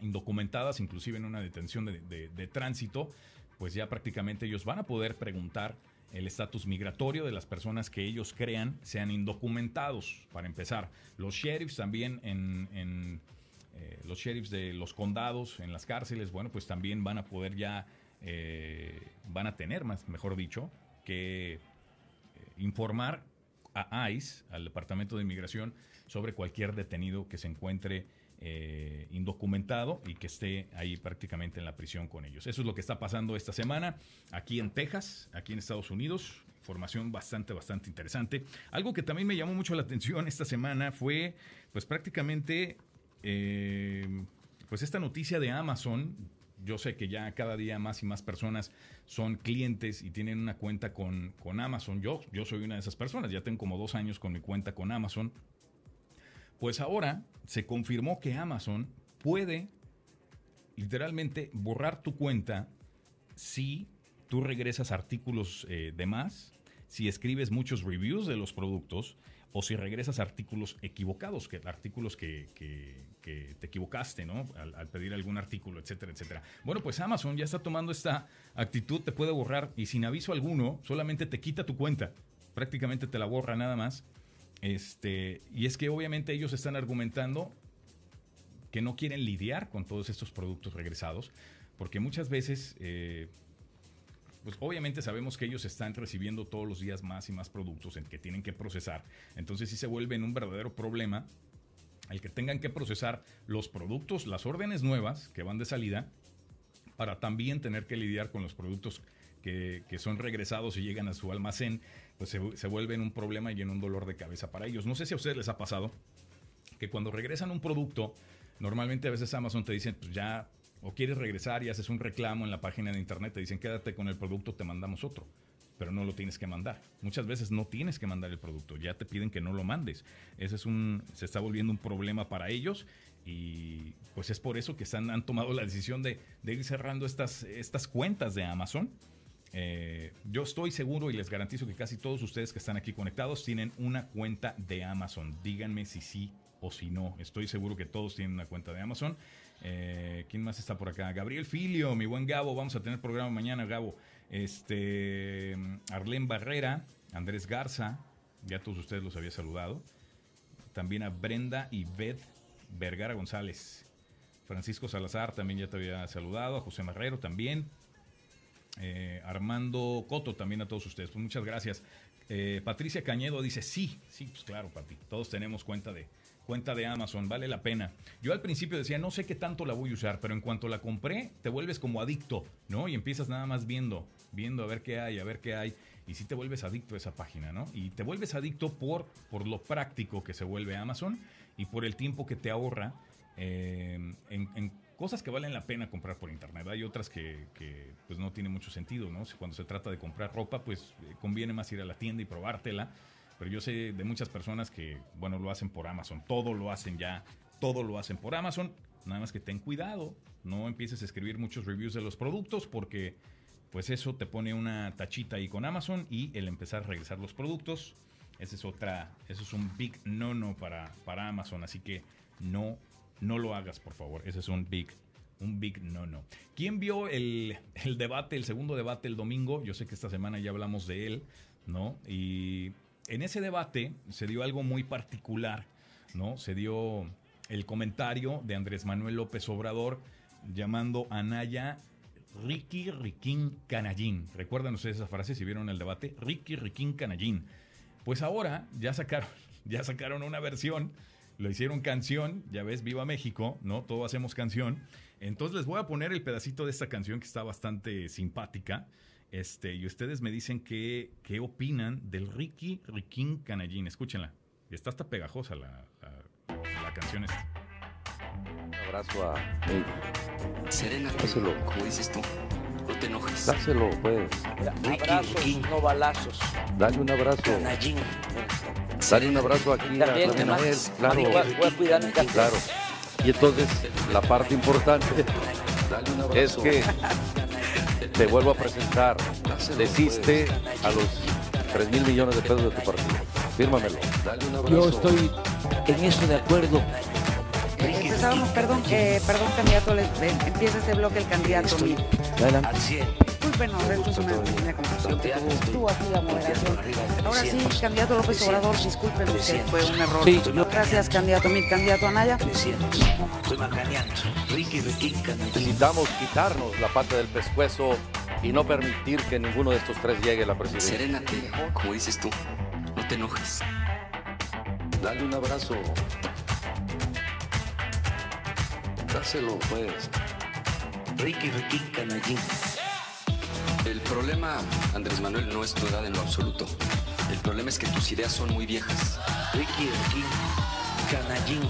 indocumentadas, inclusive en una detención de tránsito, pues ya prácticamente ellos van a poder preguntar el estatus migratorio de las personas que ellos crean sean indocumentados, para empezar. Los sheriffs también en, eh, los sheriffs de los condados, en las cárceles, bueno, pues también van a poder ya, eh, van a tener más, mejor dicho, que eh, informar a ICE, al Departamento de Inmigración, sobre cualquier detenido que se encuentre eh, indocumentado y que esté ahí prácticamente en la prisión con ellos. Eso es lo que está pasando esta semana aquí en Texas, aquí en Estados Unidos. Información bastante, bastante interesante. Algo que también me llamó mucho la atención esta semana fue, pues prácticamente, eh, pues esta noticia de Amazon. Yo sé que ya cada día más y más personas son clientes y tienen una cuenta con, con Amazon. Yo, yo soy una de esas personas, ya tengo como dos años con mi cuenta con Amazon. Pues ahora se confirmó que Amazon puede literalmente borrar tu cuenta si tú regresas artículos eh, de más, si escribes muchos reviews de los productos o si regresas artículos equivocados, que, artículos que, te equivocaste, ¿no? Al, al, pedir algún artículo, etcétera, etcétera. Bueno, pues Amazon ya está tomando esta actitud, te puede borrar y sin aviso alguno, solamente te quita tu cuenta. Prácticamente te la borra nada más este, y es que obviamente ellos están argumentando que no quieren lidiar con todos estos productos regresados, porque muchas veces, eh, pues obviamente sabemos que ellos están recibiendo todos los días más y más productos en que tienen que procesar, entonces sí se vuelve un verdadero problema el que tengan que procesar los productos, las órdenes nuevas que van de salida, para también tener que lidiar con los productos que son regresados y llegan a su almacén pues se, se vuelven un problema y en un dolor de cabeza para ellos. No sé si a ustedes les ha pasado que cuando regresan un producto, normalmente a veces Amazon te dicen, pues ya, o quieres regresar y haces un reclamo en la página de internet, te dicen, quédate con el producto, te mandamos otro pero no lo tienes que mandar. Muchas veces no tienes que mandar el producto, ya te piden que no lo mandes. Ese es un, se está volviendo un problema para ellos y pues es por eso que están, han tomado la decisión de, de ir cerrando estas, estas cuentas de Amazon eh, yo estoy seguro y les garantizo que casi todos ustedes que están aquí conectados tienen una cuenta de Amazon. Díganme si sí o si no. Estoy seguro que todos tienen una cuenta de Amazon. Eh, ¿Quién más está por acá? Gabriel Filio, mi buen Gabo. Vamos a tener programa mañana, Gabo. Este, Arlén Barrera, Andrés Garza. Ya todos ustedes los había saludado. También a Brenda y Beth Vergara González. Francisco Salazar también ya te había saludado. A José Marrero también. Eh, Armando Coto también a todos ustedes. Pues muchas gracias. Eh, Patricia Cañedo dice, sí, sí, pues claro, papi. Todos tenemos cuenta de, cuenta de Amazon, vale la pena. Yo al principio decía, no sé qué tanto la voy a usar, pero en cuanto la compré, te vuelves como adicto, ¿no? Y empiezas nada más viendo, viendo a ver qué hay, a ver qué hay. Y sí te vuelves adicto a esa página, ¿no? Y te vuelves adicto por, por lo práctico que se vuelve Amazon y por el tiempo que te ahorra eh, en cosas que valen la pena comprar por internet. Hay otras que, pues no tiene mucho sentido, ¿no? Cuando se trata de comprar ropa, pues eh, conviene más ir a la tienda y probártela. Pero yo sé de muchas personas que, bueno, lo hacen por Amazon. Todo lo hacen ya, todo lo hacen por Amazon. Nada más que ten cuidado, no empieces a escribir muchos reviews de los productos porque pues eso te pone una tachita ahí con Amazon y el empezar a regresar los productos, ese es otra, eso es un big no no para, para Amazon, así que no no lo hagas, por favor. Ese es un big, un big no no. ¿Quién vio el, debate, el segundo debate el domingo? Yo sé que esta semana ya hablamos de él, ¿no? Y en ese debate se dio algo muy particular, ¿no? Se dio el comentario de Andrés Manuel López Obrador llamando a Naya Ricky Riquín Canallín. ¿Recuerdan ustedes esa frase si vieron el debate? Ricky Riquín Canallín. Pues ahora ya sacaron, [laughs] ya sacaron una versión lo hicieron canción, ya ves, Viva México, ¿no? Todo hacemos canción. Entonces les voy a poner el pedacito de esta canción que está bastante simpática. Este, y ustedes me dicen qué, qué opinan del Ricky Riquín Canallín. Escúchenla. Está hasta pegajosa la, la, canción esta. Un abrazo a Serena, Dáselo. ¿cómo dices tú? No te enojes. Dáselo, pues. abrazos, no balazos. Dale un abrazo. Canallín. Dale un abrazo aquí También, a Rafael, claro. Voy a cuidar mi Claro. Y entonces, la parte importante es que te vuelvo a presentar. Desiste a los 3 mil millones de pesos de tu partido. Fírmamelo. Yo estoy en eso de acuerdo. Empezábamos, perdón, eh, perdón, candidato, empieza este bloque el candidato. Estoy Adelante. al 100. Discúlpenos, esto es una pequeña conversación que tuvo tú aquí la moderación. Ahora sí, candidato López Obrador, discúlpenos que fue un error. Sí, No, Gracias, candidato. Mi candidato Anaya. De 100. Estoy macaneando. Ricky Riquín Canallín. Necesitamos quitarnos la pata del pescuezo y no permitir que ninguno de estos tres llegue a la presidencia. Serénate, como dices tú. No te enojes. Dale un abrazo. Dáselo, pues. Ricky Ricky Canallín. El problema, Andrés Manuel, no es tu edad en lo absoluto. El problema es que tus ideas son muy viejas. Ricky Ricky Canallín.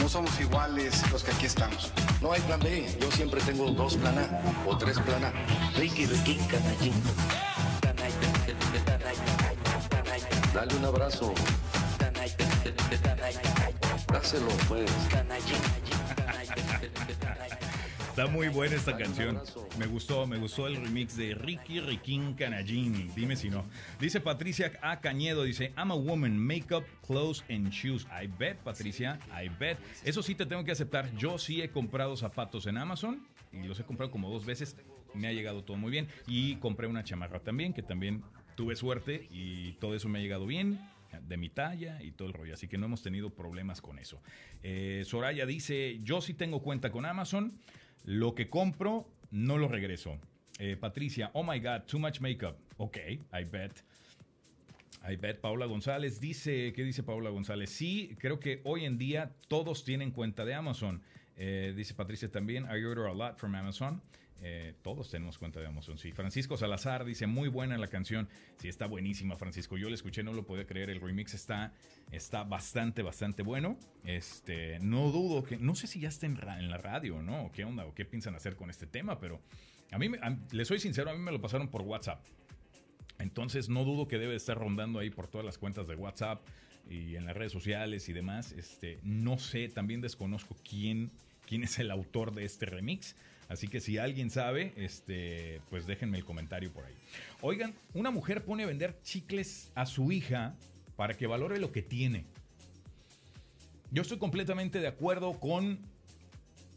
No somos iguales los que aquí estamos. No hay plan B. Yo siempre tengo dos plan A o tres plan A. Ricky Ricky Canallín. Dale un abrazo. Dáselo, pues. Está muy buena esta canción. Me gustó, me gustó el remix de Ricky Riquín Canallín. Dime si no. Dice Patricia A. Cañedo, dice, I'm a woman, makeup, clothes and shoes. I bet, Patricia, I bet. Eso sí te tengo que aceptar. Yo sí he comprado zapatos en Amazon y los he comprado como dos veces. Me ha llegado todo muy bien. Y compré una chamarra también, que también tuve suerte y todo eso me ha llegado bien de mi talla y todo el rollo, así que no hemos tenido problemas con eso. Eh, Soraya dice, yo sí tengo cuenta con Amazon, lo que compro no lo regreso. Eh, Patricia, oh my god, too much makeup. Ok, I bet. I bet. Paula González dice, ¿qué dice Paula González? Sí, creo que hoy en día todos tienen cuenta de Amazon. Eh, dice Patricia también, I order a lot from Amazon. Eh, todos tenemos cuenta de Amazon, sí. Francisco Salazar dice, muy buena la canción. Sí, está buenísima, Francisco. Yo la escuché, no lo podía creer. El remix está, está bastante, bastante bueno. Este, no dudo que, no sé si ya está en, la radio, ¿no? ¿O ¿Qué onda? ¿O qué piensan hacer con este tema? Pero a mí, les soy sincero, a mí me lo pasaron por WhatsApp. Entonces no dudo que debe estar rondando ahí por todas las cuentas de WhatsApp y en las redes sociales y demás. Este, no sé, también desconozco quién, quién es el autor de este remix. Así que si alguien sabe, este, pues déjenme el comentario por ahí. Oigan, una mujer pone a vender chicles a su hija para que valore lo que tiene. Yo estoy completamente de acuerdo con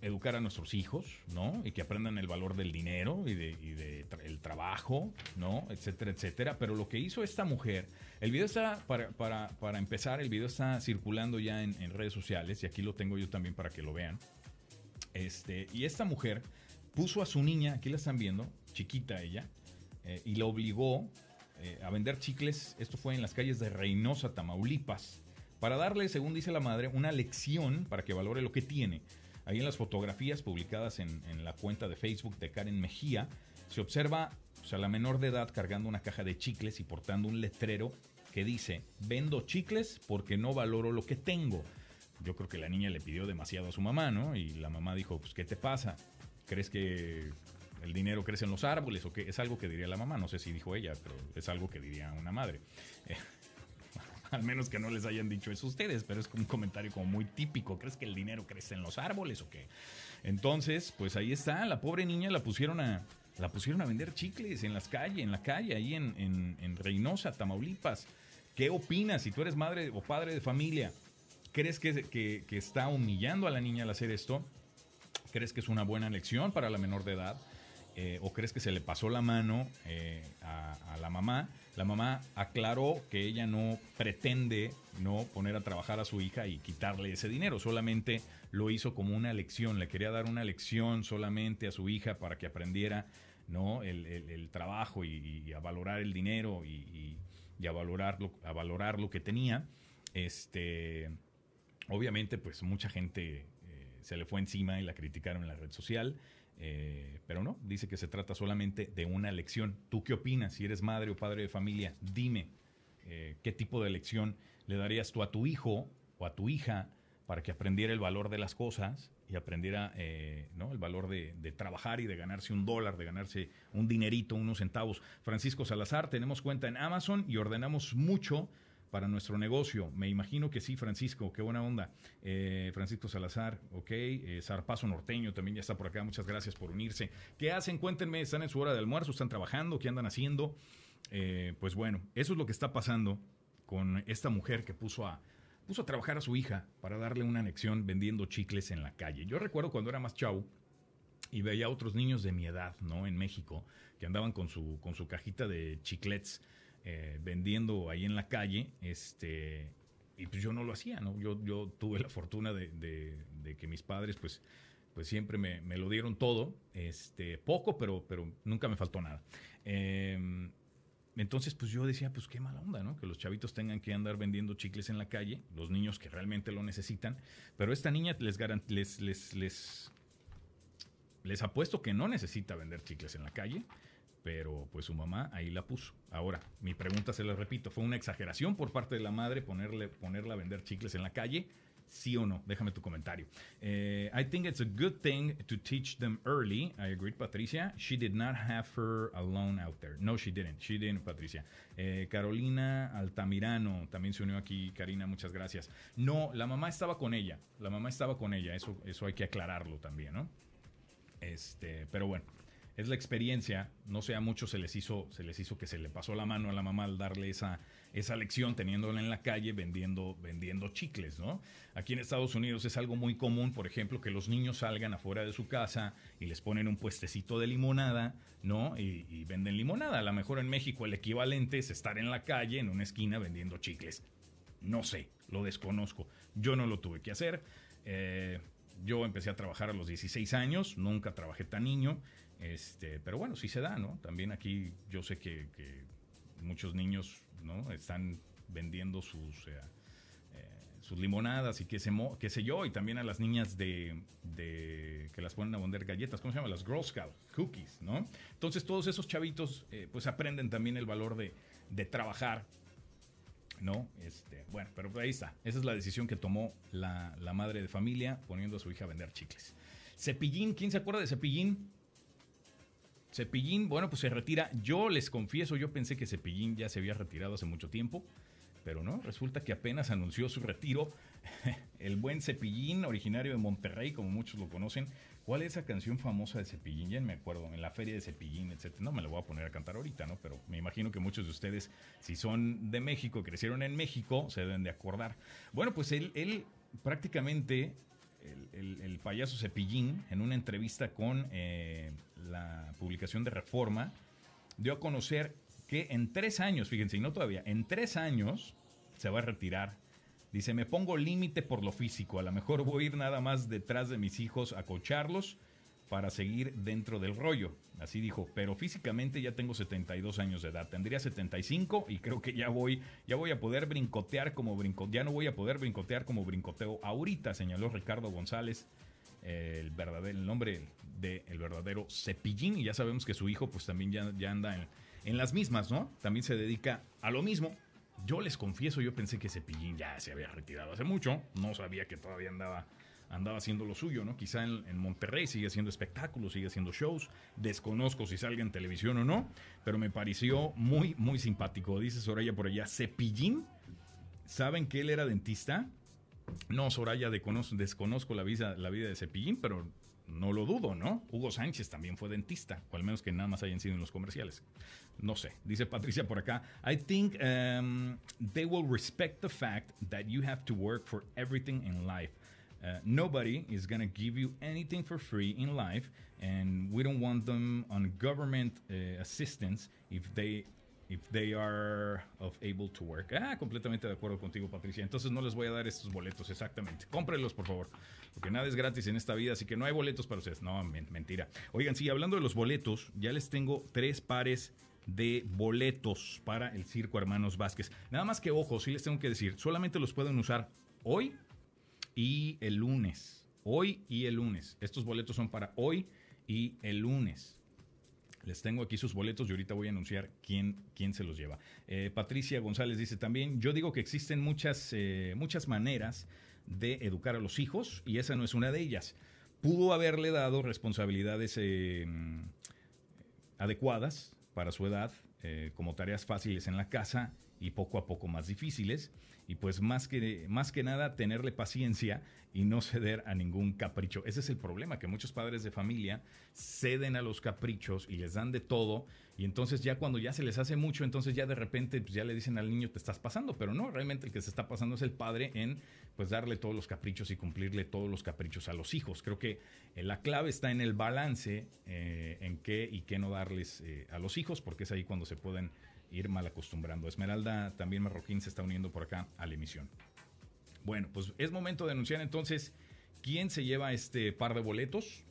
educar a nuestros hijos, ¿no? Y que aprendan el valor del dinero y de, y de el trabajo, ¿no? Etcétera, etcétera. Pero lo que hizo esta mujer, el video está, para, para, para empezar, el video está circulando ya en, en redes sociales y aquí lo tengo yo también para que lo vean. Este, y esta mujer puso a su niña, aquí la están viendo, chiquita ella, eh, y la obligó eh, a vender chicles. Esto fue en las calles de Reynosa, Tamaulipas, para darle, según dice la madre, una lección para que valore lo que tiene. Ahí en las fotografías publicadas en, la cuenta de Facebook de Karen Mejía, se observa a la menor de edad cargando una caja de chicles y portando un letrero que dice, vendo chicles porque no valoro lo que tengo. Yo creo que la niña le pidió demasiado a su mamá, ¿no? Y la mamá dijo, pues, ¿qué te pasa? ¿Crees que el dinero crece en los árboles o qué? Es algo que diría la mamá, no sé si dijo ella, pero es algo que diría una madre. [laughs] Eh, al menos que no les hayan dicho eso ustedes, pero es un comentario como muy típico. ¿Crees que el dinero crece en los árboles o qué? Entonces, pues ahí está, la pobre niña la pusieron a, la pusieron a vender chicles en las calles, en la calle, ahí en, en, en Reynosa, Tamaulipas. ¿Qué opinas si tú eres madre o padre de familia? ¿Crees que, que, está humillando a la niña al hacer esto? ¿Crees que es una buena lección para la menor de edad? Eh, ¿O crees que se le pasó la mano eh, a, la mamá? La mamá aclaró que ella no pretende no poner a trabajar a su hija y quitarle ese dinero, solamente lo hizo como una lección, le quería dar una lección solamente a su hija para que aprendiera ¿no? el, el- trabajo y, y a valorar el dinero y, y- y a, valorar lo, a valorar lo que tenía. Este, obviamente, pues mucha gente eh, se le fue encima y la criticaron en la red social. eh, pero no, dice que se trata solamente de una lección. ¿Tú qué opinas? Si eres madre o padre de familia, dime eh, qué tipo de lección le darías tú a tu hijo o a tu hija para que aprendiera el valor de las cosas y aprendiera ¿no? el valor de trabajar y de ganarse un dólar, de ganarse un dinerito, unos centavos. Francisco Salazar, tenemos cuenta en Amazon y ordenamos mucho para nuestro negocio. Me imagino que sí, Francisco, qué buena onda. Eh, Francisco Salazar, ok. Eh, Zarpazo Norteño también ya está por acá. Muchas gracias por unirse. ¿Qué hacen? Cuéntenme, ¿están en su hora de almuerzo? ¿Están trabajando? ¿Qué andan haciendo? Eh, pues bueno, eso es lo que está pasando con esta mujer que puso a, puso a trabajar a su hija para darle una lección vendiendo chicles en la calle. Yo recuerdo cuando era más chavo y veía a otros niños de mi edad, ¿no? En México, que andaban con su, con su cajita de chiclets eh, vendiendo ahí en la calle, este, y pues yo no lo hacía, ¿no? Yo, yo tuve la fortuna de, de- de que mis padres, pues, pues siempre me, me lo dieron todo, este, poco, pero, pero nunca me faltó nada. Eh, entonces, pues yo decía, pues qué mala onda, ¿no? Que los chavitos tengan que andar vendiendo chicles en la calle, los niños que realmente lo necesitan. Pero esta niña les, les, les, les, les apuesto que no necesita vender chicles en la calle, pero pues su mamá ahí la puso. Ahora, mi pregunta se la repito, ¿fue una exageración por parte de la madre ponerle, ponerla a vender chicles en la calle? ¿Sí o no? Déjame tu comentario. Eh, I think it's a good thing to teach them early. I agree, Patricia. She did not have her alone out there. No, she didn't. She didn't, Patricia. Eh, Carolina Altamirano también se unió aquí. Karina, muchas gracias. No, la mamá estaba con ella. La mamá estaba con ella. Eso, eso hay que aclararlo también, ¿no? Este, pero bueno, es la experiencia. No sé, a muchos se les hizo, se les hizo que se le pasó la mano a la mamá al darle esa, esa lección, teniéndola en la calle vendiendo, vendiendo chicles, ¿no? Aquí en Estados Unidos es algo muy común, por ejemplo, que los niños salgan afuera de su casa y les ponen un puestecito de limonada, ¿no? Y, y venden limonada. A lo mejor en México el equivalente es estar en la calle, en una esquina, vendiendo chicles. No sé, lo desconozco. Yo no lo tuve que hacer. Eh, yo empecé a trabajar a los 16 años, nunca trabajé tan niño, este, pero bueno, sí se da, ¿no? También aquí yo sé que, muchos niños, ¿no? Están vendiendo sus, eh, eh, sus limonadas y qué qué sé yo, y también a las niñas de, de- que las ponen a vender galletas, ¿cómo se llama? Las Girl Scout Cookies, ¿no? Entonces todos esos chavitos eh, pues aprenden también el valor de, de trabajar, ¿no? Este, bueno, pero ahí está. Esa es la decisión que tomó la, la madre de familia poniendo a su hija a vender chicles. Cepillín, ¿quién se acuerda de Cepillín? Cepillín, bueno, pues se retira. Yo les confieso, yo pensé que Cepillín ya se había retirado hace mucho tiempo, pero no, resulta que apenas anunció su retiro. [laughs] El buen Cepillín, originario de Monterrey, como muchos lo conocen. ¿Cuál es esa canción famosa de Cepillín? Ya me acuerdo, en la feria de Cepillín, etc. No me la voy a poner a cantar ahorita, ¿no? Pero me imagino que muchos de ustedes, si son de México, crecieron en México, se deben de acordar. Bueno, pues él, él prácticamente el, payaso Cepillín, en una entrevista con eh, la publicación de Reforma, dio a conocer que en tres años, fíjense, y no todavía, en tres años se va a retirar. Dice, me pongo límite por lo físico, a lo mejor voy a ir nada más detrás de mis hijos a cocharlos para seguir dentro del rollo. Así dijo, pero físicamente ya tengo 72 años de edad, tendría 75 y creo que ya voy, ya voy a poder brincotear como brinco, ya no voy a poder brincotear como brincoteo ahorita, señaló Ricardo González, el verdadero nombre del el verdadero Cepillín y ya sabemos que su hijo pues también ya, ya anda en, en las mismas, ¿no? También se dedica a lo mismo. Yo les confieso, yo pensé que Cepillín ya se había retirado hace mucho, no sabía que todavía andaba andaba haciendo lo suyo, ¿no? Quizá en, en Monterrey sigue haciendo espectáculos, sigue haciendo shows. Desconozco si salga en televisión o no, pero me pareció muy, muy simpático. Dice Soraya por allá, Cepillín. ¿Saben que él era dentista? No, Soraya, desconozco, la, vida, la vida de Cepillín, pero no lo dudo, ¿no? Hugo Sánchez también fue dentista, o al menos que nada más hayan sido en los comerciales. No sé, dice Patricia por acá. I think um, they will respect the fact that you have to work for everything in life. Uh, nobody is going to give you anything for free in life, and we don't want them on government uh, assistance if they if they are of able to work. Ah, completamente de acuerdo contigo, Patricia. Entonces no les voy a dar estos boletos, exactamente. Cómprenlos, por favor. Porque nada es gratis en esta vida, así que no hay boletos para ustedes. No, men- mentira. Oigan, sí, hablando de los boletos, ya les tengo tres pares de boletos para el Circo Hermanos Vázquez. Nada más que ojo, sí les tengo que decir, solamente los pueden usar hoy y el lunes. Hoy y el lunes. Estos boletos son para hoy y el lunes. Les tengo aquí sus boletos y ahorita voy a anunciar quién, quién se los lleva. Eh, Patricia González dice también, yo digo que existen muchas, eh, muchas maneras de educar a los hijos y esa no es una de ellas. Pudo haberle dado responsabilidades eh, adecuadas para su edad, eh, como tareas fáciles en la casa y poco a poco más difíciles. Y pues más que, más que nada tenerle paciencia y no ceder a ningún capricho. Ese es el problema, que muchos padres de familia ceden a los caprichos y les dan de todo. Y entonces ya cuando ya se les hace mucho, entonces ya de repente pues ya le dicen al niño te estás pasando. Pero no, realmente el que se está pasando es el padre en pues darle todos los caprichos y cumplirle todos los caprichos a los hijos. Creo que eh, la clave está en el balance eh, en qué y qué no darles eh, a los hijos, porque es ahí cuando se pueden ir mal acostumbrando. Esmeralda también Marroquín se está uniendo por acá a la emisión. Bueno, pues es momento de anunciar entonces quién se lleva este par de boletos.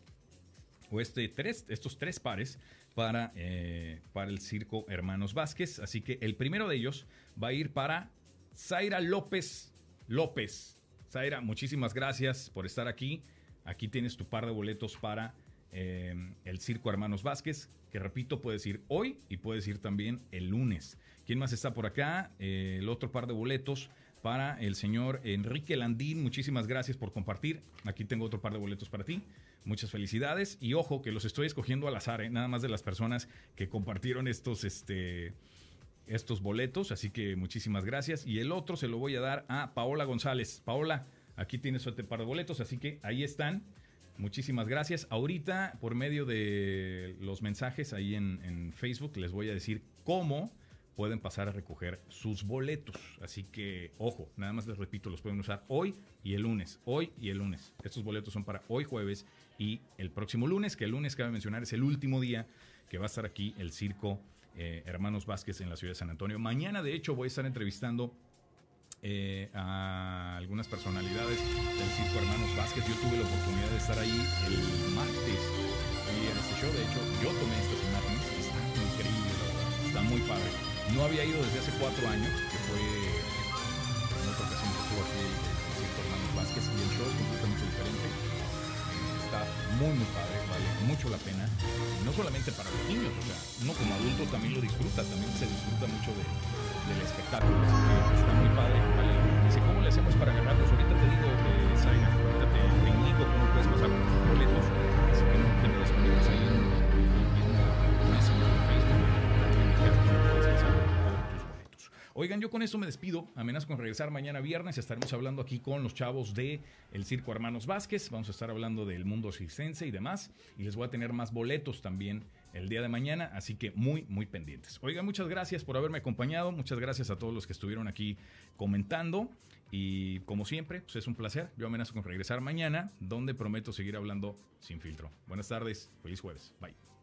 o este tres, estos tres pares para, eh, para el circo Hermanos Vázquez. Así que el primero de ellos va a ir para Zaira López López. Zaira, muchísimas gracias por estar aquí. Aquí tienes tu par de boletos para eh, el circo Hermanos Vázquez, que repito, puedes ir hoy y puedes ir también el lunes. ¿Quién más está por acá? Eh, el otro par de boletos para el señor Enrique Landín. Muchísimas gracias por compartir. Aquí tengo otro par de boletos para ti. Muchas felicidades. Y ojo, que los estoy escogiendo al azar, ¿eh? nada más de las personas que compartieron estos, este, estos boletos. Así que muchísimas gracias. Y el otro se lo voy a dar a Paola González. Paola, aquí tienes este par de boletos, así que ahí están. Muchísimas gracias. Ahorita, por medio de los mensajes ahí en, Facebook, les voy a decir cómo pueden pasar a recoger sus boletos. Así que, ojo, nada más les repito, los pueden usar hoy y el lunes. Hoy y el lunes. Estos boletos son para hoy jueves y el próximo lunes, que el lunes, cabe mencionar, es el último día que va a estar aquí el circo eh, Hermanos Vázquez en la ciudad de San Antonio. Mañana, de hecho, voy a estar entrevistando eh, a algunas personalidades del circo Hermanos Vázquez. Yo tuve la oportunidad de estar ahí el martes y en este show. De hecho, yo tomé estas imágenes. Está increíble. Está muy padre. No había ido desde hace cuatro años, que fue en otra ocasión que estuvo aquí el circo Hermanos Vázquez y el show es completamente diferente. Muy, muy padre, vale mucho la pena. No solamente para los niños, o sea, uno como adulto también lo disfruta, también se disfruta mucho de, del espectáculo. Está muy padre, vale. Dice, ¿cómo le hacemos para ganarlos? Ahorita te digo, eh, Zaira, ahorita te, indico cómo puedes pasar con tus boletos. Oigan, yo con eso me despido. Amenazo con regresar mañana viernes. Estaremos hablando aquí con los chavos de el Circo Hermanos Vázquez. Vamos a estar hablando del mundo circense y demás. Y les voy a tener más boletos también el día de mañana. Así que muy, muy pendientes. Oigan, muchas gracias por haberme acompañado. Muchas gracias a todos los que estuvieron aquí comentando. Y como siempre, pues es un placer. Yo amenazo con regresar mañana, donde prometo seguir hablando sin filtro. Buenas tardes. Feliz jueves. Bye.